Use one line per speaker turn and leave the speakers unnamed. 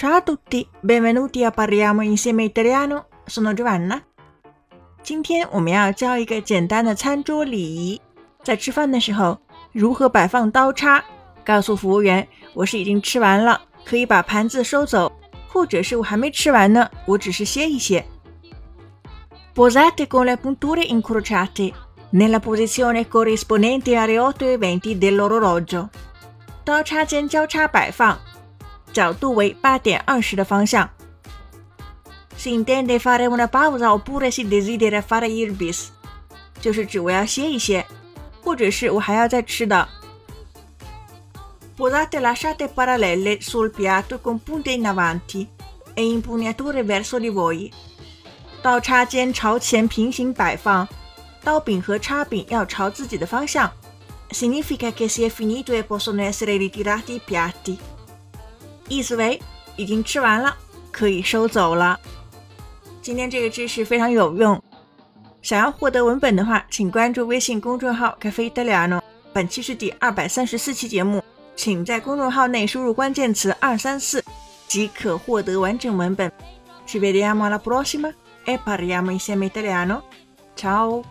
Ciao a tutti, benvenuti a parliamo insieme italiano. Sono Giovanna。今天我们要教一个简单的餐桌礼仪，在吃饭的时候如何摆放刀叉，告诉服务员我是已经吃完了，可以把盘子收走，或者是我还没吃完呢，我只是歇一歇。
Posate con le punture incrociate nella posizione corrispondente alle 8:20 dell'orologio。
刀叉间交叉摆放。角度为八点二十的方向。
Si intende fare una pausa oppure si desidera fare il bis，
就是指我要歇一歇，或者是我还要再吃的。
Posate lasciate parallele sul piatto con punte in avanti e impugnature verso di voi。
刀叉间朝前平行摆放，刀柄和叉柄要朝自己的方向。
Significa che si è finito e possono essere ritirati i piatti。
意思为已经吃完了，可以收走了。今天这个知识非常有用。想要获得文本的话，请关注微信公众号“咖啡德里亚诺”。本期是第二百三十四期节目，请在公众号内输入关键词“二三四”即可获得完整文本。Ci vediamo alla prossima e parliamo insieme italiano. Ciao。